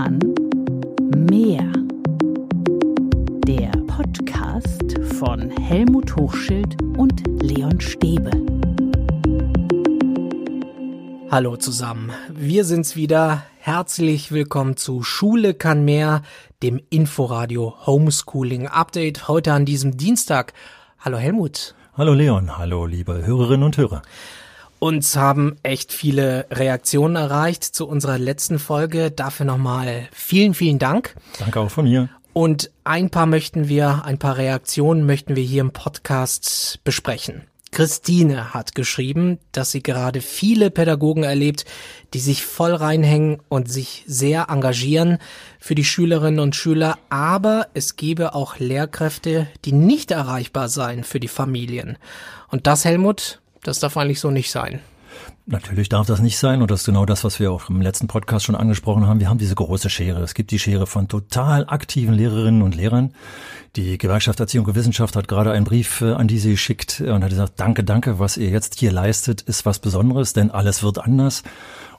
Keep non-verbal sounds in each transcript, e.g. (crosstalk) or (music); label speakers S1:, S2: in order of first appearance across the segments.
S1: Roman Mehr. Der Podcast von Helmut Hochschild und Leon Stäbe.
S2: Hallo zusammen, wir sind's wieder. Herzlich willkommen zu Schule kann mehr, dem Inforadio Homeschooling Update heute an diesem Dienstag. Hallo Helmut.
S3: Hallo Leon, hallo liebe Hörerinnen und Hörer.
S2: Uns haben echt viele Reaktionen erreicht zu unserer letzten Folge. Dafür nochmal vielen, vielen Dank.
S3: Danke auch von mir.
S2: Und ein paar möchten wir, ein paar Reaktionen möchten wir hier im Podcast besprechen. Christine hat geschrieben, dass sie gerade viele Pädagogen erlebt, die sich voll reinhängen und sich sehr engagieren für die Schülerinnen und Schüler, aber es gebe auch Lehrkräfte, die nicht erreichbar seien für die Familien. Und das, Helmut, das darf eigentlich so nicht sein.
S3: Natürlich darf das nicht sein und das ist genau das, was wir auch im letzten Podcast schon angesprochen haben. Wir haben diese große Schere. Es gibt die Schere von total aktiven Lehrerinnen und Lehrern. Die Gewerkschaft Erziehung und Wissenschaft hat gerade einen Brief äh, an die sie geschickt und hat gesagt, danke, danke, was ihr jetzt hier leistet, ist was Besonderes, denn alles wird anders.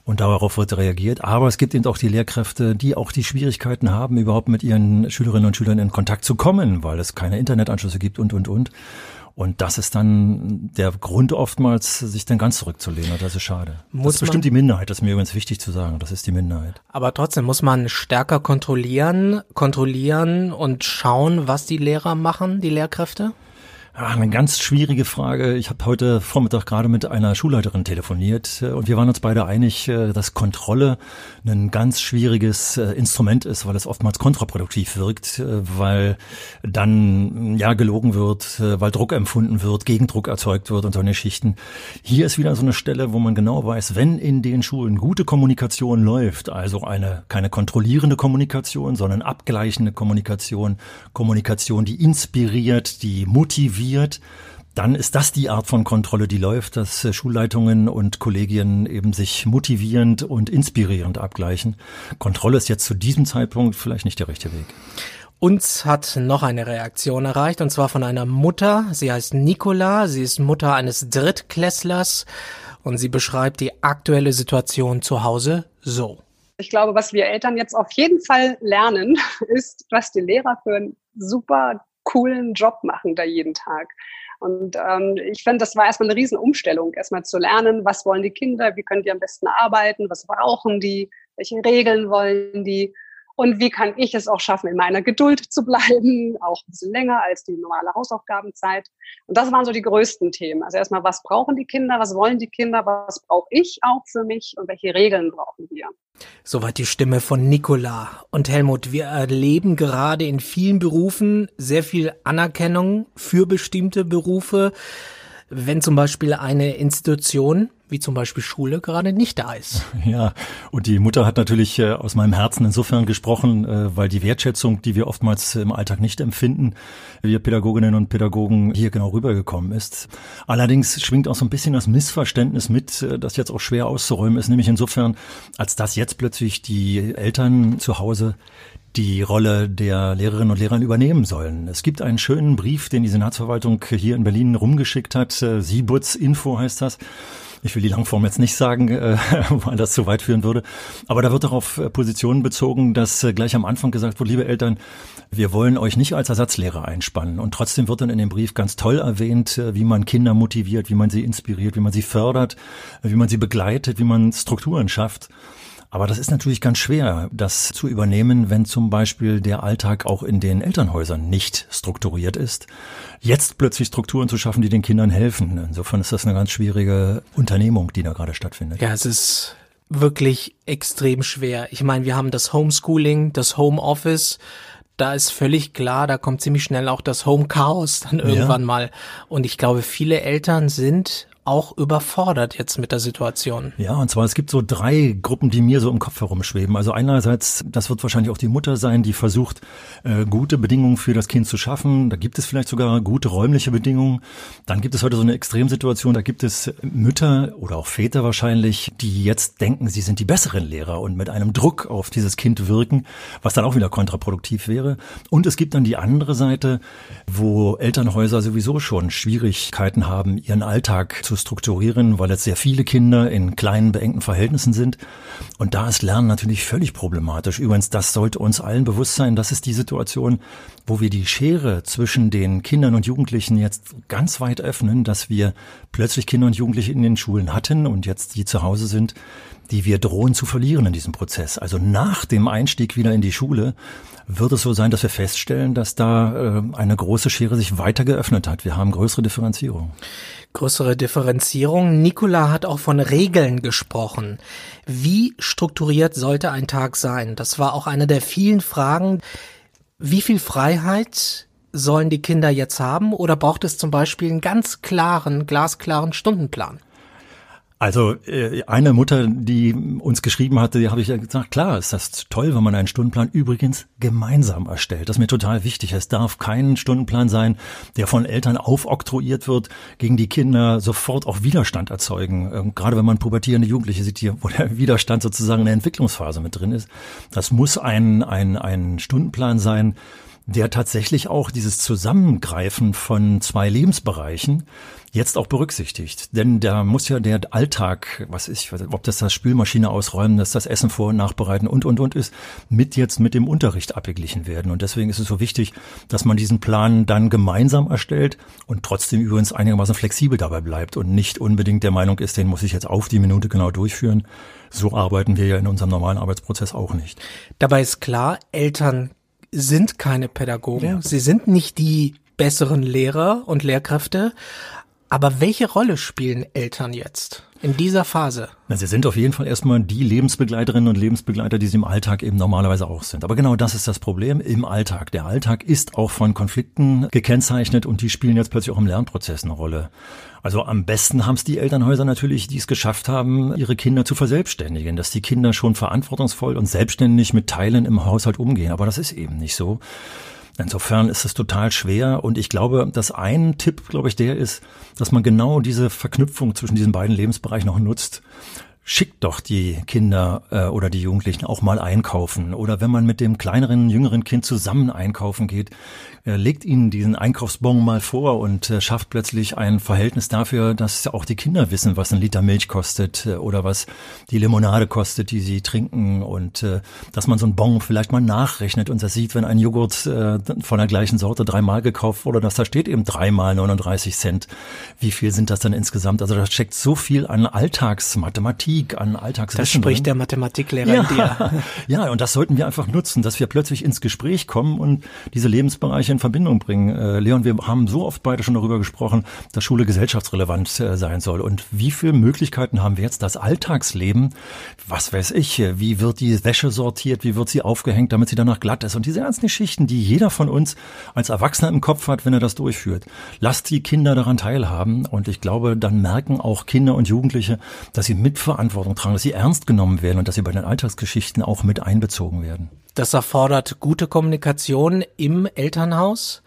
S3: Und darauf wird reagiert. Aber es gibt eben auch die Lehrkräfte, die auch die Schwierigkeiten haben, überhaupt mit ihren Schülerinnen und Schülern in Kontakt zu kommen, weil es keine Internetanschlüsse gibt und, und, und. Und das ist dann der Grund oftmals, sich dann ganz zurückzulehnen. Das ist schade. Muss das ist bestimmt die Minderheit. Das ist mir übrigens wichtig zu sagen. Das ist die Minderheit.
S2: Aber trotzdem muss man stärker kontrollieren, kontrollieren und schauen, was die Lehrer machen, die Lehrkräfte?
S3: Ja, eine ganz schwierige Frage. Ich habe heute Vormittag gerade mit einer Schulleiterin telefoniert äh, und wir waren uns beide einig, äh, dass Kontrolle ein ganz schwieriges äh, Instrument ist, weil es oftmals kontraproduktiv wirkt, weil dann ja gelogen wird, weil Druck empfunden wird, Gegendruck erzeugt wird und so eine Schichten. Hier ist wieder so eine Stelle, wo man genau weiß, wenn in den Schulen gute Kommunikation läuft, also eine keine kontrollierende Kommunikation, sondern abgleichende Kommunikation, Kommunikation, die inspiriert, die motiviert, motiviert, dann ist das die Art von Kontrolle, die läuft, dass äh, Schulleitungen und Kollegien eben sich motivierend und inspirierend abgleichen. Kontrolle ist jetzt zu diesem Zeitpunkt vielleicht nicht der richtige Weg.
S2: Uns hat noch eine Reaktion erreicht, und zwar von einer Mutter. Sie heißt Nicola, sie ist Mutter eines Drittklässlers und sie beschreibt die aktuelle Situation zu Hause so.
S4: Ich glaube, was wir Eltern jetzt auf jeden Fall lernen, (laughs) ist, was die Lehrer für ein super coolen Job machen da jeden Tag. Und ähm, ich finde, das war erstmal eine Riesenumstellung, erstmal zu lernen, was wollen die Kinder, wie können die am besten arbeiten, was brauchen die, welche Regeln wollen die und wie kann ich es auch schaffen, in meiner Geduld zu bleiben, auch ein bisschen länger als die normale Hausaufgabenzeit. Und das waren so die größten Themen. Also erstmal, was brauchen die Kinder, was wollen die Kinder, was brauche ich auch für mich und welche Regeln brauchen wir.
S2: Soweit die Stimme von Nicola. Und Helmut, wir erleben gerade in vielen Berufen sehr viel Anerkennung für bestimmte Berufe, wenn zum Beispiel eine Institution wie zum Beispiel Schule gerade nicht da ist. (laughs)
S3: Ja, und die Mutter hat natürlich äh, aus meinem Herzen insofern gesprochen, äh, weil die Wertschätzung, die wir oftmals im Alltag nicht empfinden, wir Pädagoginnen und Pädagogen hier genau rübergekommen ist. Allerdings schwingt auch so ein bisschen das Missverständnis mit, äh, das jetzt auch schwer auszuräumen ist, nämlich insofern, als dass jetzt plötzlich die Eltern zu Hause die Rolle der Lehrerinnen und Lehrer übernehmen sollen. Es gibt einen schönen Brief, den die Senatsverwaltung hier in Berlin rumgeschickt hat. Siebutz Info heißt das. Ich will die Langform jetzt nicht sagen, äh, (laughs) weil das zu weit führen würde. Aber da wird darauf äh, Positionen bezogen, dass äh, gleich am Anfang gesagt wird, liebe Eltern, wir wollen euch nicht als Ersatzlehrer einspannen. Und trotzdem wird dann in dem Brief ganz toll erwähnt, äh, wie man Kinder motiviert, wie man sie inspiriert, wie man sie fördert, wie man sie begleitet, wie man Strukturen schafft. Aber das ist natürlich ganz schwer, das zu übernehmen, wenn zum Beispiel der Alltag auch in den Elternhäusern nicht strukturiert ist. Jetzt plötzlich Strukturen zu schaffen, die den Kindern helfen. Insofern ist das eine ganz schwierige Unternehmung, die da gerade stattfindet.
S2: Ja, es ist wirklich extrem schwer. Ich meine, wir haben das Homeschooling, das Homeoffice da ist völlig klar, da kommt ziemlich schnell auch das Home Chaos dann irgendwann ja. mal. Und ich glaube, viele Eltern sind auch überfordert jetzt mit der Situation.
S3: Ja, und zwar es gibt so drei Gruppen, die mir so im Kopf herumschweben. Also einerseits, das wird wahrscheinlich auch die Mutter sein, die versucht, äh, gute Bedingungen für das Kind zu schaffen. Da gibt es vielleicht sogar gute räumliche Bedingungen. Dann gibt es heute so eine Extremsituation, da gibt es Mütter oder auch Väter wahrscheinlich, die jetzt denken, sie sind die besseren Lehrer und mit einem Druck auf dieses Kind wirken, was dann auch wieder kontraproduktiv wäre. Und es gibt dann die andere Seite, wo Elternhäuser sowieso schon Schwierigkeiten haben, ihren Alltag zu zu strukturieren, weil jetzt sehr viele Kinder in kleinen, beengten Verhältnissen sind. Und da ist Lernen natürlich völlig problematisch. Übrigens, das sollte uns allen bewusst sein. Das ist die Situation, wo wir die Schere zwischen den Kindern und Jugendlichen jetzt ganz weit öffnen, dass wir plötzlich Kinder und Jugendliche in den Schulen hatten und jetzt die zu Hause sind, die wir drohen zu verlieren in diesem Prozess. Also nach dem Einstieg wieder in die Schule wird es so sein, dass wir feststellen, dass da äh, eine große Schere sich weiter geöffnet hat. Wir haben größere Differenzierung.
S2: Größere Differenzierung. Nikola hat auch von Regeln gesprochen. Wie strukturiert sollte ein Tag sein? Das war auch eine der vielen Fragen. Wie viel Freiheit sollen die Kinder jetzt haben oder braucht es zum Beispiel einen ganz klaren, glasklaren Stundenplan?
S3: Also äh, eine Mutter, die uns geschrieben hatte, die habe ich gesagt, klar, ist das toll, wenn man einen Stundenplan übrigens gemeinsam erstellt. Das ist mir total wichtig. Es darf kein Stundenplan sein, der von Eltern aufoktroyiert wird, gegen die Kinder sofort auch Widerstand erzeugen. Ähm, gerade wenn man pubertierende Jugendliche sieht hier, wo der (laughs) Widerstand sozusagen in der Entwicklungsphase mit drin ist. Das muss ein, ein, ein Stundenplan sein, der tatsächlich auch dieses Zusammengreifen von zwei Lebensbereichen jetzt auch berücksichtigt. Denn da muss ja der Alltag, was ist, ob das das Spülmaschine ausräumen, dass das Essen vor- und nachbereiten und, und, und ist, mit jetzt mit dem Unterricht abgeglichen werden. Und deswegen ist es so wichtig, dass man diesen Plan dann gemeinsam erstellt und trotzdem übrigens einigermaßen flexibel dabei bleibt und nicht unbedingt der Meinung ist, den muss ich jetzt auf die Minute genau durchführen. So arbeiten wir ja in unserem normalen Arbeitsprozess auch nicht.
S2: Dabei ist klar, Eltern sind keine Pädagogen. Ja. Sie sind nicht die besseren Lehrer und Lehrkräfte. Aber welche Rolle spielen Eltern jetzt in dieser Phase?
S3: Na, sie sind auf jeden Fall erstmal die Lebensbegleiterinnen und Lebensbegleiter, die sie im Alltag eben normalerweise auch sind. Aber genau das ist das Problem im Alltag. Der Alltag ist auch von Konflikten gekennzeichnet und die spielen jetzt plötzlich auch im Lernprozess eine Rolle. Also am besten haben es die Elternhäuser natürlich, die es geschafft haben, ihre Kinder zu verselbstständigen, dass die Kinder schon verantwortungsvoll und selbstständig mit Teilen im Haushalt umgehen. Aber das ist eben nicht so. Insofern ist es total schwer und ich glaube, dass ein Tipp, glaube ich, der ist, dass man genau diese Verknüpfung zwischen diesen beiden Lebensbereichen noch nutzt schickt doch die Kinder äh, oder die Jugendlichen auch mal einkaufen. Oder wenn man mit dem kleineren, jüngeren Kind zusammen einkaufen geht, äh, legt ihnen diesen Einkaufsbon mal vor und äh, schafft plötzlich ein Verhältnis dafür, dass auch die Kinder wissen, was ein Liter Milch kostet äh, oder was die Limonade kostet, die sie trinken. Und äh, dass man so einen Bon vielleicht mal nachrechnet und das sieht, wenn ein Joghurt äh, von der gleichen Sorte dreimal gekauft wurde, dass da steht eben dreimal 39 Cent. Wie viel sind das dann insgesamt? Also da steckt so viel an Alltagsmathematik Krieg an Alltagswissen.
S2: Das spricht der Mathematiklehrer ja. in dir. (laughs)
S3: Ja, und das sollten wir einfach nutzen, dass wir plötzlich ins Gespräch kommen und diese Lebensbereiche in Verbindung bringen. Äh, Leon, wir haben so oft beide schon darüber gesprochen, dass Schule gesellschaftsrelevant äh, sein soll. Und wie viele Möglichkeiten haben wir jetzt, das Alltagsleben, was weiß ich, äh, wie wird die Wäsche sortiert, wie wird sie aufgehängt, damit sie danach glatt ist und diese ganzen Geschichten, die jeder von uns als Erwachsener im Kopf hat, wenn er das durchführt. Lasst die Kinder daran teilhaben und ich glaube, dann merken auch Kinder und Jugendliche, dass sie mitverantwortlich Verantwortung tragen, dass sie ernst genommen werden und dass sie bei den Alltagsgeschichten auch mit einbezogen werden.
S2: Das erfordert gute Kommunikation im Elternhaus.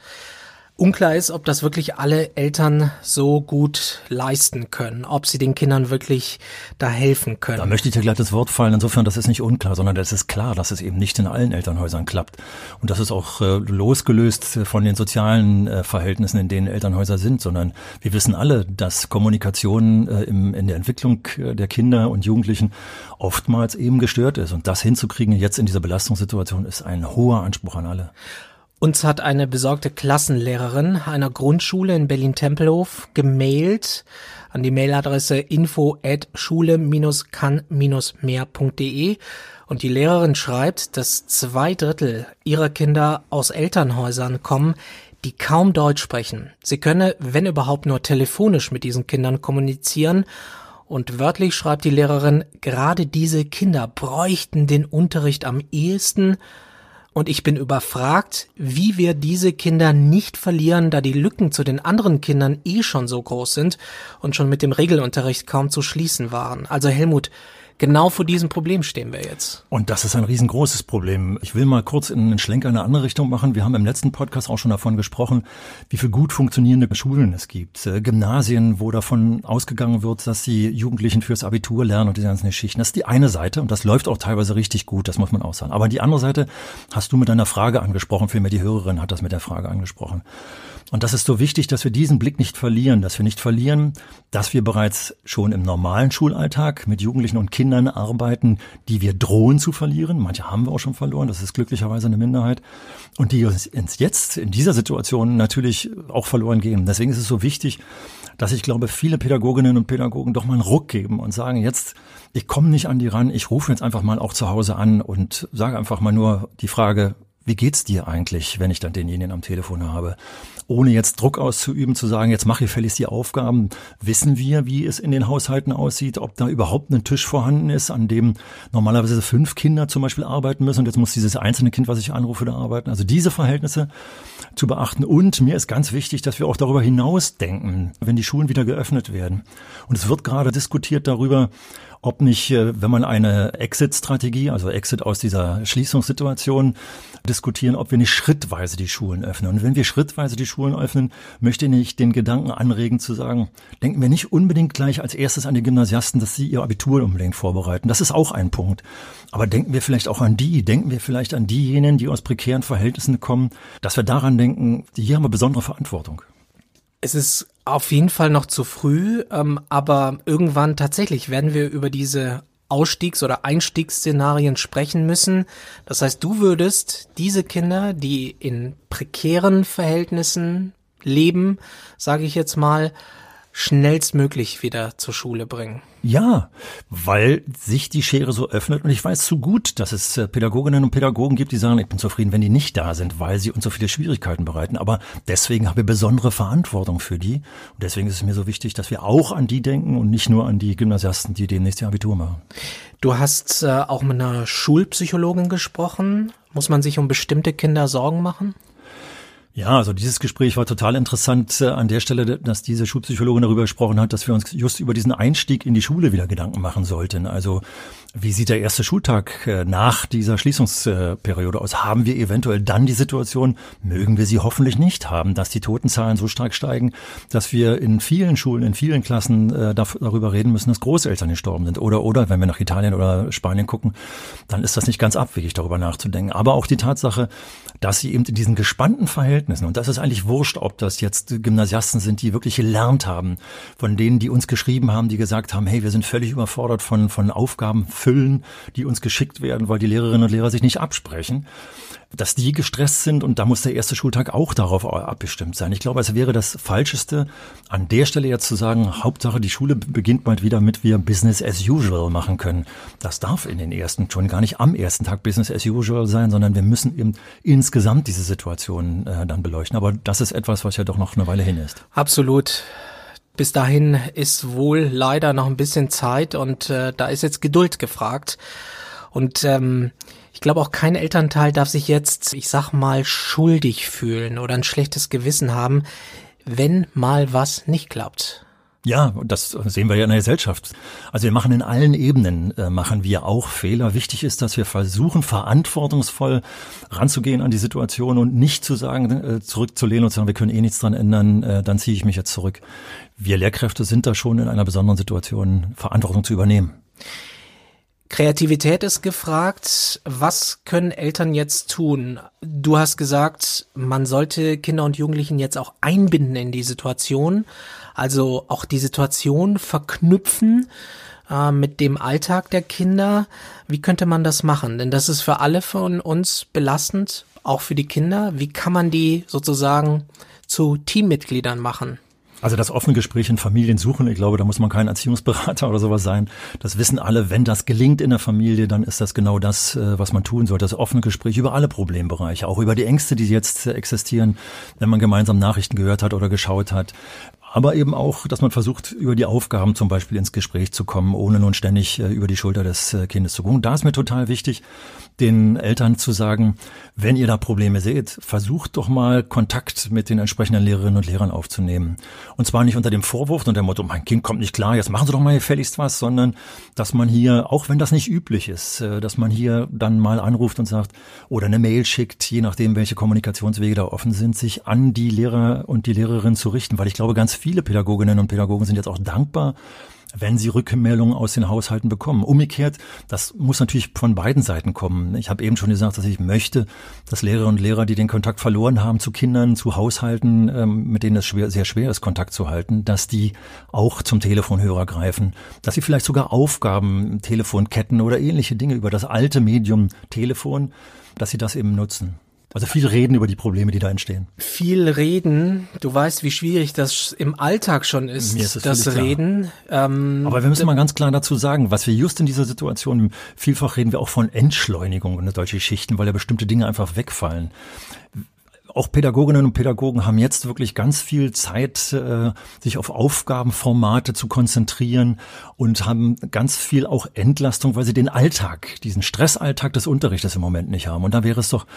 S2: Unklar ist, ob das wirklich alle Eltern so gut leisten können, ob sie den Kindern wirklich da helfen können.
S3: Da möchte ich dir gleich das Wort fallen. Insofern, das ist nicht unklar, sondern das ist klar, dass es eben nicht in allen Elternhäusern klappt. Und das ist auch äh, losgelöst von den sozialen äh, Verhältnissen, in denen Elternhäuser sind, sondern wir wissen alle, dass Kommunikation äh, im, in der Entwicklung äh, der Kinder und Jugendlichen oftmals eben gestört ist. Und das hinzukriegen jetzt in dieser Belastungssituation ist ein hoher Anspruch an alle.
S2: Uns hat eine besorgte Klassenlehrerin einer Grundschule in Berlin-Tempelhof gemailt. An die Mailadresse info at schule-kann-mehr.de und die Lehrerin schreibt, dass zwei Drittel ihrer Kinder aus Elternhäusern kommen, die kaum Deutsch sprechen. Sie könne, wenn überhaupt, nur telefonisch mit diesen Kindern kommunizieren. Und wörtlich schreibt die Lehrerin, gerade diese Kinder bräuchten den Unterricht am ehesten und ich bin überfragt, wie wir diese Kinder nicht verlieren, da die Lücken zu den anderen Kindern eh schon so groß sind und schon mit dem Regelunterricht kaum zu schließen waren. Also Helmut, genau vor diesem Problem stehen wir jetzt.
S3: Und das ist ein riesengroßes Problem. Ich will mal kurz in einen Schlenker in eine andere Richtung machen. Wir haben im letzten Podcast auch schon davon gesprochen, wie viel gut funktionierende Schulen es gibt. Äh, Gymnasien, wo davon ausgegangen wird, dass die Jugendlichen fürs Abitur lernen und die ganzen Geschichten. Das ist die eine Seite und das läuft auch teilweise richtig gut, das muss man auch sagen. Aber die andere Seite hast du mit deiner Frage angesprochen, vielmehr die Hörerin hat das mit der Frage angesprochen. Und das ist so wichtig, dass wir diesen Blick nicht verlieren, dass wir nicht verlieren, dass wir bereits schon im normalen Schulalltag mit Jugendlichen und Kindern arbeiten, die wir drohen zu verlieren. Manche haben wir auch schon verloren, das ist glücklicherweise eine Minderheit. Und die uns jetzt in dieser Situation natürlich auch verloren gehen. Deswegen ist es so wichtig, dass ich glaube, viele Pädagoginnen und Pädagogen doch mal einen Ruck geben und sagen, jetzt, ich komme nicht an die ran, ich rufe jetzt einfach mal auch zu Hause an und sage einfach mal nur die Frage, wie geht's dir eigentlich, wenn ich dann denjenigen am Telefon habe? Ohne jetzt Druck auszuüben, zu sagen, jetzt mache ich fälligst die Aufgaben, wissen wir, wie es in den Haushalten aussieht, ob da überhaupt ein Tisch vorhanden ist, an dem normalerweise fünf Kinder zum Beispiel arbeiten müssen und jetzt muss dieses einzelne Kind, was ich anrufe, da arbeiten. Also diese Verhältnisse zu beachten. Und mir ist ganz wichtig, dass wir auch darüber hinaus denken, wenn die Schulen wieder geöffnet werden. Und es wird gerade diskutiert darüber, ob nicht, äh, wenn man eine Exit-Strategie, also Exit aus dieser Schließungssituation diskutieren, ob wir nicht schrittweise die Schulen öffnen. Und wenn wir schrittweise die Schulen öffnen, möchte ich den Gedanken anregen zu sagen, denken wir nicht unbedingt gleich als erstes an die Gymnasiasten, dass sie ihr Abitur unbedingt vorbereiten. Das ist auch ein Punkt. Aber denken wir vielleicht auch an die, denken wir vielleicht an diejenigen, die aus prekären Verhältnissen kommen, dass wir daran denken, hier haben wir besondere Verantwortung.
S2: Es ist auf jeden Fall noch zu früh, ähm, aber irgendwann tatsächlich werden wir über diese Ausstiegs- oder Einstiegsszenarien sprechen müssen. Das heißt, du würdest diese Kinder, die in prekären Verhältnissen leben, sage ich jetzt mal, schnellstmöglich wieder zur Schule bringen.
S3: Ja, weil sich die Schere so öffnet und ich weiß zu gut, dass es äh, Pädagoginnen und Pädagogen gibt, die sagen, ich bin zufrieden, wenn die nicht da sind, weil sie uns so viele Schwierigkeiten bereiten. Aber deswegen haben wir besondere Verantwortung für die und deswegen ist es mir so wichtig, dass wir auch an die denken und nicht nur an die Gymnasiasten, die demnächst ihr Abitur machen.
S2: Du hast äh, auch mit einer Schulpsychologin gesprochen. Muss man sich um bestimmte Kinder Sorgen machen?
S3: Ja, also dieses Gespräch war total interessant äh, an der Stelle, dass diese Schulpsychologin darüber gesprochen hat, dass wir uns just über diesen Einstieg in die Schule wieder Gedanken machen sollten. Also wie sieht der erste Schultag äh, nach dieser Schließungsperiode aus? Haben wir eventuell dann die Situation, mögen wir sie hoffentlich nicht haben, dass die Totenzahlen so stark steigen, dass wir in vielen Schulen, in vielen Klassen äh, darüber reden müssen, dass Großeltern gestorben sind. Oder, oder, wenn wir nach Italien oder Spanien gucken, dann ist das nicht ganz abwegig, darüber nachzudenken. Aber auch die Tatsache, dass sie eben in diesen gespannten Verhältnissen, und das ist eigentlich wurscht, ob das jetzt Gymnasiasten sind, die wirklich gelernt haben, von denen, die uns geschrieben haben, die gesagt haben, hey, wir sind völlig überfordert von, von Aufgaben, füllen, die uns geschickt werden, weil die Lehrerinnen und Lehrer sich nicht absprechen, dass die gestresst sind und da muss der erste Schultag auch darauf abbestimmt sein. Ich glaube, es wäre das Falscheste, an der Stelle jetzt zu sagen, Hauptsache die Schule beginnt mal wieder mit wir Business as usual machen können. Das darf in den ersten schon gar nicht am ersten Tag Business as usual sein, sondern wir müssen eben insgesamt diese Situation äh, dann beleuchten. Aber das ist etwas, was ja doch noch eine Weile hin ist.
S2: Absolut. Bis dahin ist wohl leider noch ein bisschen Zeit und äh, da ist jetzt Geduld gefragt. Und ähm, ich glaube auch kein Elternteil darf sich jetzt, ich sag mal, schuldig fühlen oder ein schlechtes Gewissen haben, wenn mal was nicht klappt.
S3: Ja, das sehen wir ja in der Gesellschaft. Also wir machen in allen Ebenen, äh, machen wir auch Fehler. Wichtig ist, dass wir versuchen, verantwortungsvoll ranzugehen an die Situation und nicht zu sagen, äh, zurückzulehnen und zu sagen, wir können eh nichts dran ändern, äh, dann ziehe ich mich jetzt zurück. Wir Lehrkräfte sind da schon in einer besonderen Situation, Verantwortung zu übernehmen.
S2: Kreativität ist gefragt. Was können Eltern jetzt tun? Du hast gesagt, man sollte Kinder und Jugendlichen jetzt auch einbinden in die Situation. Also auch die Situation verknüpfen äh, mit dem Alltag der Kinder. Wie könnte man das machen? Denn das ist für alle von uns belastend, auch für die Kinder. Wie kann man die sozusagen zu Teammitgliedern machen?
S3: Also das offene Gespräch in Familien suchen, ich glaube, da muss man kein Erziehungsberater (laughs) oder sowas sein. Das wissen alle. Wenn das gelingt in der Familie, dann ist das genau das, äh, was man tun sollte. Das offene Gespräch über alle Problembereiche, auch über die Ängste, die jetzt existieren, wenn man gemeinsam Nachrichten gehört hat oder geschaut hat aber eben auch, dass man versucht, über die Aufgaben zum Beispiel ins Gespräch zu kommen, ohne nun ständig äh, über die Schulter des äh, Kindes zu gucken. Da ist mir total wichtig, den Eltern zu sagen, wenn ihr da Probleme seht, versucht doch mal Kontakt mit den entsprechenden Lehrerinnen und Lehrern aufzunehmen. Und zwar nicht unter dem Vorwurf und dem Motto, mein Kind kommt nicht klar, jetzt machen Sie doch mal gefälligst was, sondern dass man hier, auch wenn das nicht üblich ist, äh, dass man hier dann mal anruft und sagt oder eine Mail schickt, je nachdem, welche Kommunikationswege da offen sind, sich an die Lehrer und die Lehrerin zu richten, weil ich glaube, ganz viele Pädagoginnen und Pädagogen sind jetzt auch dankbar, wenn sie Rückmeldungen aus den Haushalten bekommen. Umgekehrt, das muss natürlich von beiden Seiten kommen. Ich habe eben schon gesagt, dass ich möchte, dass Lehrerinnen und Lehrer, die den Kontakt verloren haben zu Kindern, zu Haushalten, ähm, mit denen es schwer, sehr schwer ist, Kontakt zu halten, dass die auch zum Telefonhörer greifen, dass sie vielleicht sogar Aufgaben, Telefonketten oder ähnliche Dinge über das alte Medium Telefon, dass sie das eben nutzen. Also viel reden über die Probleme, die da entstehen.
S2: Viel reden. Du weißt, wie schwierig das im Alltag schon ist, ist das Reden.
S3: Ähm, Aber wir müssen mal ganz klar dazu sagen, was wir just in dieser Situation, vielfach reden wir auch von Entschleunigung in solche Schichten, weil ja bestimmte Dinge einfach wegfallen auch Pädagoginnen und Pädagogen haben jetzt wirklich ganz viel Zeit, äh, sich auf Aufgabenformate zu konzentrieren und haben ganz viel auch Entlastung, weil sie den Alltag, diesen Stressalltag des Unterrichtes im Moment nicht haben. Und da wäre es doch,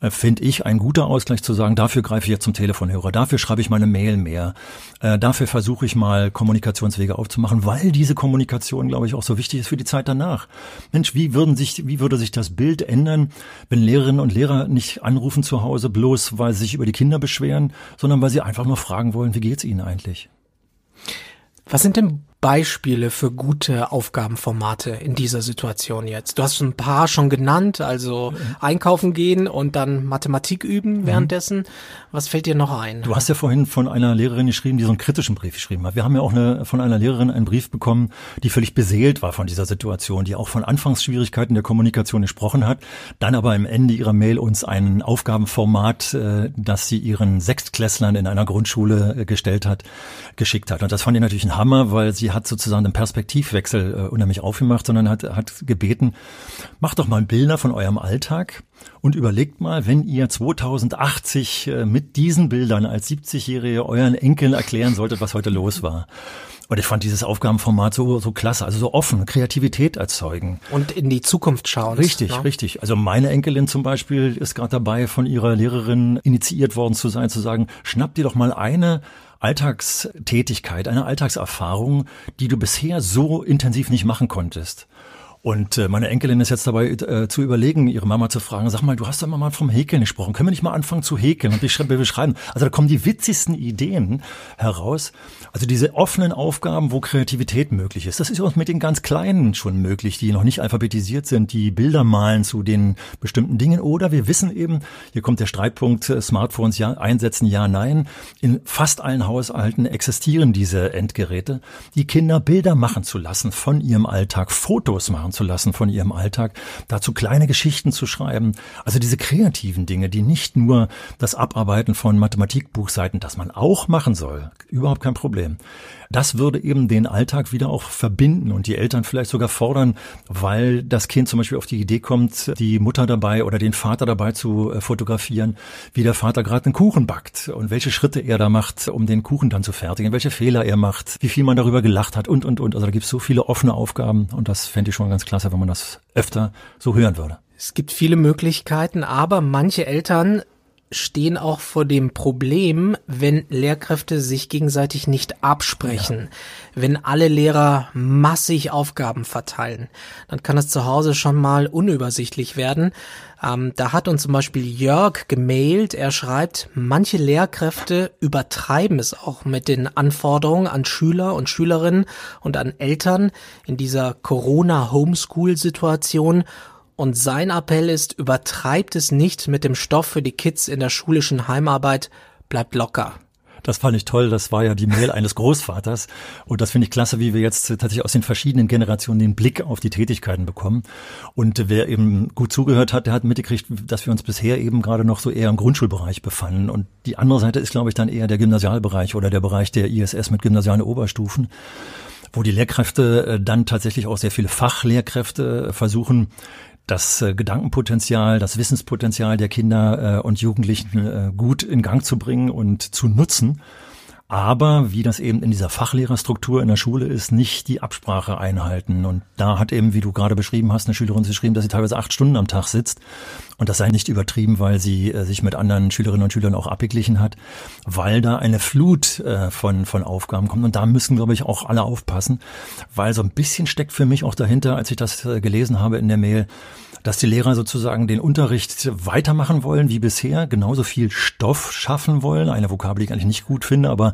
S3: äh, finde ich, ein guter Ausgleich zu sagen, dafür greife ich jetzt zum Telefonhörer, dafür schreibe ich meine Mail mehr, äh, dafür versuche ich mal Kommunikationswege aufzumachen, weil diese Kommunikation, glaube ich, auch so wichtig ist für die Zeit danach. Mensch, wie würden sich, wie würde sich das Bild ändern, wenn Lehrerinnen und Lehrer nicht anrufen zu Hause, bloß weil weil sie sich über die Kinder beschweren, sondern weil sie einfach nur fragen wollen, wie geht's ihnen eigentlich?
S2: Was sind denn Beispiele für gute Aufgabenformate in dieser Situation jetzt? Du hast ein paar schon genannt, also einkaufen gehen und dann Mathematik üben mhm. währenddessen. Was fällt dir noch ein?
S3: Du hast ja vorhin von einer Lehrerin geschrieben, die so einen kritischen Brief geschrieben hat. Wir haben ja auch eine, von einer Lehrerin einen Brief bekommen, die völlig beseelt war von dieser Situation, die auch von Anfangsschwierigkeiten der Kommunikation gesprochen hat, dann aber am Ende ihrer Mail uns ein Aufgabenformat, äh, das sie ihren Sechstklässlern in einer Grundschule äh, gestellt hat, geschickt hat. Und das fand ich natürlich ein Hammer, weil sie hat sozusagen den Perspektivwechsel äh, unheimlich aufgemacht, sondern hat, hat gebeten, macht doch mal Bilder von eurem Alltag und überlegt mal, wenn ihr 2080 äh, mit diesen Bildern als 70-Jährige euren Enkeln erklären solltet, was heute los war. Und ich fand dieses Aufgabenformat so, so klasse, also so offen, Kreativität erzeugen.
S2: Und in die Zukunft schauen.
S3: Richtig, ja? richtig. Also meine Enkelin zum Beispiel ist gerade dabei, von ihrer Lehrerin initiiert worden zu sein, zu sagen, schnapp dir doch mal eine Alltagstätigkeit, eine Alltagserfahrung, die du bisher so intensiv nicht machen konntest. Und äh, meine Enkelin ist jetzt dabei äh, zu überlegen, ihre Mama zu fragen, sag mal, du hast doch mal vom Häkeln gesprochen, können wir nicht mal anfangen zu häkeln und beschreiben. Also da kommen die witzigsten Ideen heraus. Also diese offenen Aufgaben, wo Kreativität möglich ist. Das ist uns mit den ganz Kleinen schon möglich, die noch nicht alphabetisiert sind, die Bilder malen zu den bestimmten Dingen. Oder wir wissen eben, hier kommt der Streitpunkt, äh, Smartphones ja, einsetzen, ja, nein. In fast allen Haushalten existieren diese Endgeräte, die Kinder Bilder machen zu lassen von ihrem Alltag, Fotos machen zu lassen von ihrem Alltag, dazu kleine Geschichten zu schreiben. Also diese kreativen Dinge, die nicht nur das Abarbeiten von Mathematikbuchseiten, das man auch machen soll, überhaupt kein Problem. Das würde eben den Alltag wieder auch verbinden und die Eltern vielleicht sogar fordern, weil das Kind zum Beispiel auf die Idee kommt, die Mutter dabei oder den Vater dabei zu äh, fotografieren, wie der Vater gerade einen Kuchen backt und welche Schritte er da macht, um den Kuchen dann zu fertigen, welche Fehler er macht, wie viel man darüber gelacht hat und, und, und. Also da gibt es so viele offene Aufgaben und das fände ich schon ganz klasse, wenn man das öfter so hören würde.
S2: Es gibt viele Möglichkeiten, aber manche Eltern stehen auch vor dem Problem, wenn Lehrkräfte sich gegenseitig nicht absprechen. Ja. Wenn alle Lehrer massig Aufgaben verteilen, dann kann es zu Hause schon mal unübersichtlich werden. Ähm, da hat uns zum Beispiel Jörg gemailt. Er schreibt, manche Lehrkräfte übertreiben es auch mit den Anforderungen an Schüler und Schülerinnen und an Eltern in dieser Corona-Homeschool-Situation und sein Appell ist, übertreibt es nicht mit dem Stoff für die Kids in der schulischen Heimarbeit, bleibt locker.
S3: Das fand ich toll. Das war ja die Mail eines Großvaters. Und das finde ich klasse, wie wir jetzt tatsächlich aus den verschiedenen Generationen den Blick auf die Tätigkeiten bekommen. Und wer eben gut zugehört hat, der hat mitgekriegt, dass wir uns bisher eben gerade noch so eher im Grundschulbereich befanden. Und die andere Seite ist, glaube ich, dann eher der Gymnasialbereich oder der Bereich der ISS mit gymnasialen Oberstufen wo die Lehrkräfte äh, dann tatsächlich auch sehr viele Fachlehrkräfte versuchen, das äh, Gedankenpotenzial, das Wissenspotenzial der Kinder äh, und Jugendlichen äh, gut in Gang zu bringen und zu nutzen. Aber wie das eben in dieser Fachlehrerstruktur in der Schule ist, nicht die Absprache einhalten. Und da hat eben, wie du gerade beschrieben hast, eine Schülerin geschrieben, dass sie teilweise acht Stunden am Tag sitzt. Und das sei nicht übertrieben, weil sie äh, sich mit anderen Schülerinnen und Schülern auch abgeglichen hat, weil da eine Flut äh, von, von Aufgaben kommt. Und da müssen, glaube ich, auch alle aufpassen, weil so ein bisschen steckt für mich auch dahinter, als ich das äh, gelesen habe in der Mail, dass die Lehrer sozusagen den Unterricht weitermachen wollen wie bisher, genauso viel Stoff schaffen wollen, eine Vokabel, die ich eigentlich nicht gut finde, aber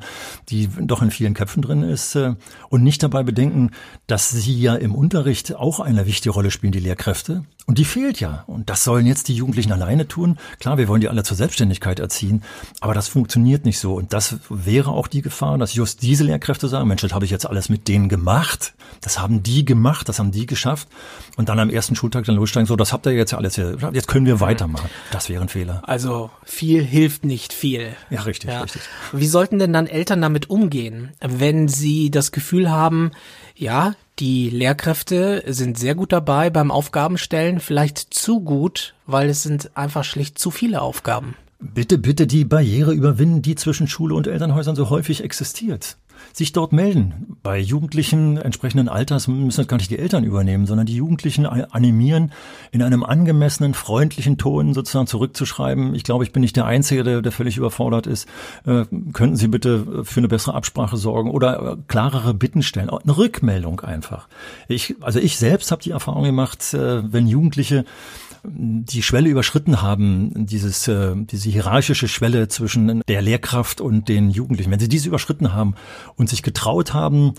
S3: die doch in vielen Köpfen drin ist, äh, und nicht dabei bedenken, dass sie ja im Unterricht auch eine wichtige Rolle spielen, die Lehrkräfte. Und die fehlt ja. Und das sollen jetzt die Jugendlichen alleine tun. Klar, wir wollen die alle zur Selbstständigkeit erziehen, aber das funktioniert nicht so. Und das wäre auch die Gefahr, dass just diese Lehrkräfte sagen, Mensch, das habe ich jetzt alles mit denen gemacht. Das haben die gemacht, das haben die geschafft. Und dann am ersten Schultag dann lossteigen, so, das habt ihr jetzt alles hier, jetzt können wir weitermachen. Das wäre ein Fehler.
S2: Also viel hilft nicht viel.
S3: Ja, richtig, ja. richtig.
S2: Wie sollten denn dann Eltern damit umgehen, wenn sie das Gefühl haben, ja, die Lehrkräfte sind sehr gut dabei beim Aufgabenstellen, vielleicht zu gut, weil es sind einfach schlicht zu viele Aufgaben.
S3: Bitte, bitte die Barriere überwinden, die zwischen Schule und Elternhäusern so häufig existiert sich dort melden. Bei Jugendlichen entsprechenden Alters müssen das gar nicht die Eltern übernehmen, sondern die Jugendlichen animieren, in einem angemessenen, freundlichen Ton sozusagen zurückzuschreiben. Ich glaube, ich bin nicht der Einzige, der, der völlig überfordert ist. Äh, könnten Sie bitte für eine bessere Absprache sorgen oder äh, klarere Bitten stellen? Eine Rückmeldung einfach. Ich, also ich selbst habe die Erfahrung gemacht, äh, wenn Jugendliche die Schwelle überschritten haben, dieses, äh, diese hierarchische Schwelle zwischen der Lehrkraft und den Jugendlichen, wenn sie diese überschritten haben und sich getraut haben,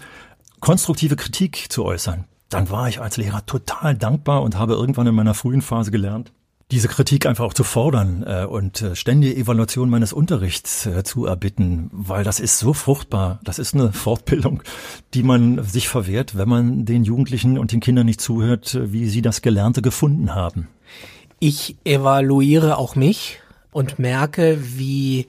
S3: konstruktive Kritik zu äußern, dann war ich als Lehrer total dankbar und habe irgendwann in meiner frühen Phase gelernt, diese Kritik einfach auch zu fordern äh, und äh, ständige Evaluation meines Unterrichts äh, zu erbitten, weil das ist so fruchtbar. Das ist eine (laughs) Fortbildung, die man sich verwehrt, wenn man den Jugendlichen und den Kindern nicht zuhört, äh, wie sie das Gelernte gefunden haben.
S2: Ich evaluiere auch mich und merke, wie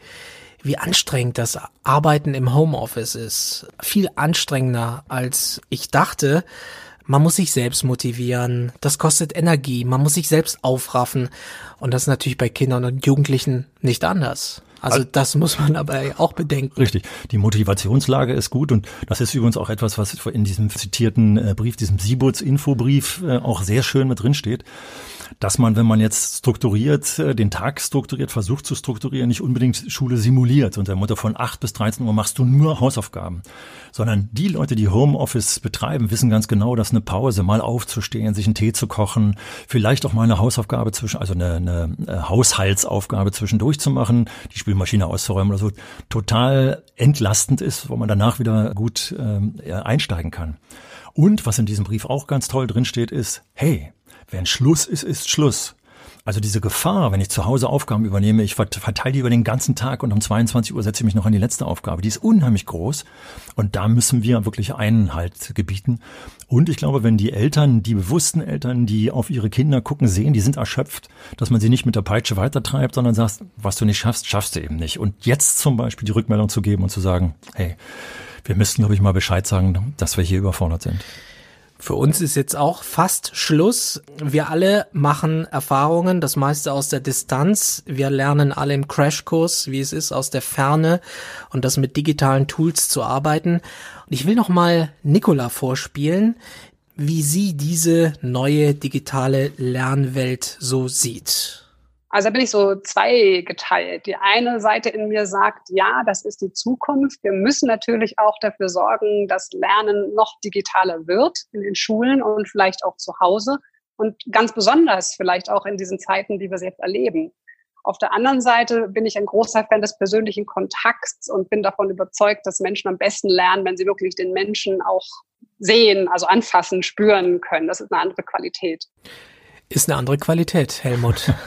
S2: wie anstrengend das Arbeiten im Homeoffice ist. Viel anstrengender, als ich dachte. Man muss sich selbst motivieren. Das kostet Energie. Man muss sich selbst aufraffen. Und das ist natürlich bei Kindern und Jugendlichen nicht anders. Also das muss man aber auch bedenken.
S3: Richtig. Die Motivationslage ist gut und das ist übrigens auch etwas, was in diesem zitierten äh, Brief, diesem Siebuts-Infobrief äh, auch sehr schön mit drin steht dass man, wenn man jetzt strukturiert, äh, den Tag strukturiert, versucht zu strukturieren, nicht unbedingt Schule simuliert. Und der Mutter von 8 bis 13 Uhr machst du nur Hausaufgaben. Sondern die Leute, die Homeoffice betreiben, wissen ganz genau, dass eine Pause, mal aufzustehen, sich einen Tee zu kochen, vielleicht auch mal eine Hausaufgabe zwischen, also eine, eine äh, Haushaltsaufgabe zwischendurch zu machen, die Spülmaschine auszuräumen oder so, total entlastend ist, wo man danach wieder gut ähm, einsteigen kann. Und was in diesem Brief auch ganz toll drin steht, ist, hey, wenn Schluss ist, ist Schluss. Also diese Gefahr, wenn ich zu Hause Aufgaben übernehme, ich verteile die über den ganzen Tag und um 22 Uhr setze ich mich noch an die letzte Aufgabe, die ist unheimlich groß und da müssen wir wirklich Einhalt gebieten. Und ich glaube, wenn die Eltern, die bewussten Eltern, die auf ihre Kinder gucken, sehen, die sind erschöpft, dass man sie nicht mit der Peitsche weitertreibt, sondern sagt, was du nicht schaffst, schaffst du eben nicht. Und jetzt zum Beispiel die Rückmeldung zu geben und zu sagen, hey, wir müssten, glaube ich, mal Bescheid sagen, dass wir hier überfordert sind.
S2: Für uns ist jetzt auch fast Schluss. Wir alle machen Erfahrungen, das meiste aus der Distanz. Wir lernen alle im Crashkurs, wie es ist, aus der Ferne und das mit digitalen Tools zu arbeiten. Und ich will noch mal Nicola vorspielen, wie sie diese neue digitale Lernwelt so sieht.
S4: Also da bin ich so zweigeteilt. Die eine Seite in mir sagt, ja, das ist die Zukunft. Wir müssen natürlich auch dafür sorgen, dass Lernen noch digitaler wird in den Schulen und vielleicht auch zu Hause und ganz besonders vielleicht auch in diesen Zeiten, die wir jetzt erleben. Auf der anderen Seite bin ich ein großer Fan des persönlichen Kontakts und bin davon überzeugt, dass Menschen am besten lernen, wenn sie wirklich den Menschen auch sehen, also anfassen, spüren können. Das ist eine andere Qualität
S2: ist eine andere Qualität, Helmut. (laughs)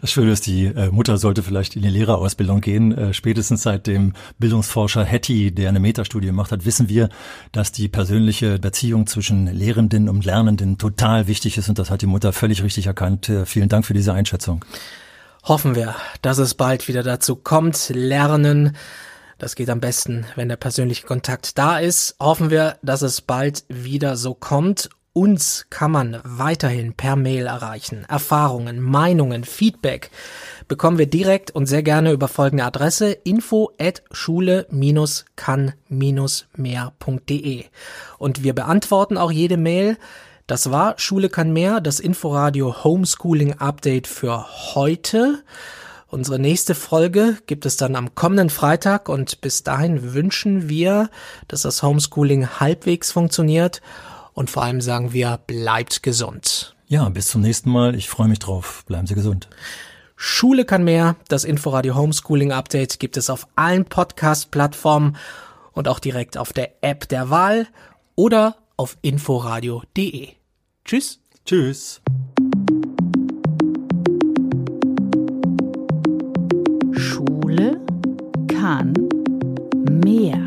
S3: Das Schöne ist, die äh, Mutter sollte vielleicht in die Lehrerausbildung gehen. Äh, spätestens seit dem Bildungsforscher Hattie, der eine Metastudie gemacht hat, wissen wir, dass die persönliche Beziehung zwischen Lehrenden und Lernenden total wichtig ist und das hat die Mutter völlig richtig erkannt. Äh, vielen Dank für diese Einschätzung.
S2: Hoffen wir, dass es bald wieder dazu kommt. Lernen. Das geht am besten, wenn der persönliche Kontakt da ist. Hoffen wir, dass es bald wieder so kommt uns kann man weiterhin per Mail erreichen. Erfahrungen, Meinungen, Feedback bekommen wir direkt und sehr gerne über folgende Adresse info at schule-kann-mehr.de. Und wir beantworten auch jede Mail. Das war Schule kann mehr, das Inforadio Homeschooling Update für heute. Unsere nächste Folge gibt es dann am kommenden Freitag und bis dahin wünschen wir, dass das Homeschooling halbwegs funktioniert und vor allem sagen wir, bleibt gesund.
S3: Ja, bis zum nächsten Mal. Ich freue mich drauf. Bleiben Sie gesund.
S2: Schule kann mehr. Das Inforadio Homeschooling Update gibt es auf allen Podcast-Plattformen und auch direkt auf der App der Wahl oder auf inforadio.de. Tschüss.
S3: Tschüss.
S1: Schule kann mehr.